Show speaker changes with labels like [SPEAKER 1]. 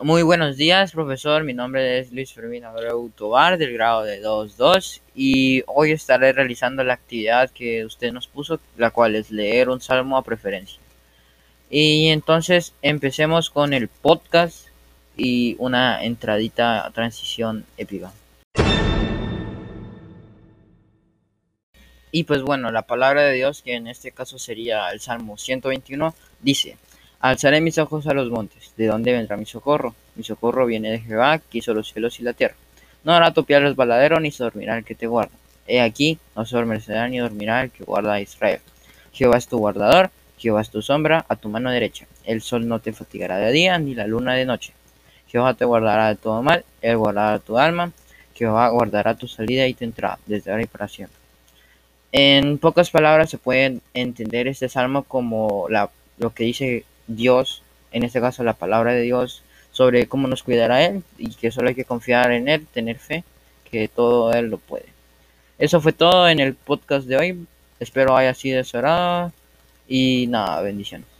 [SPEAKER 1] Muy buenos días, profesor. Mi nombre es Luis Fermín Abreu Tobar, del grado de 2.2, y hoy estaré realizando la actividad que usted nos puso, la cual es leer un salmo a preferencia. Y entonces empecemos con el podcast y una entradita transición épica. Y pues bueno, la palabra de Dios, que en este caso sería el Salmo 121, dice, Alzaré mis ojos a los montes, ¿de dónde vendrá mi socorro? Mi socorro viene de Jehová, que hizo los cielos y la tierra. No hará topiar el baladero, ni se dormirá el que te guarda. He aquí, no se adormecerá ni dormirá el que guarda a Israel. Jehová es tu guardador, Jehová es tu sombra a tu mano derecha. El sol no te fatigará de día, ni la luna de noche. Jehová te guardará de todo mal, él guardará tu alma. Jehová guardará tu salida y tu entrada, desde ahora y para siempre. En pocas palabras se puede entender este salmo como lo que dice Dios, en este caso la palabra de Dios, sobre cómo nos cuidará Él y que solo hay que confiar en Él, tener fe, que todo Él lo puede. Eso fue todo en el podcast de hoy. Espero haya sido de y nada, bendiciones.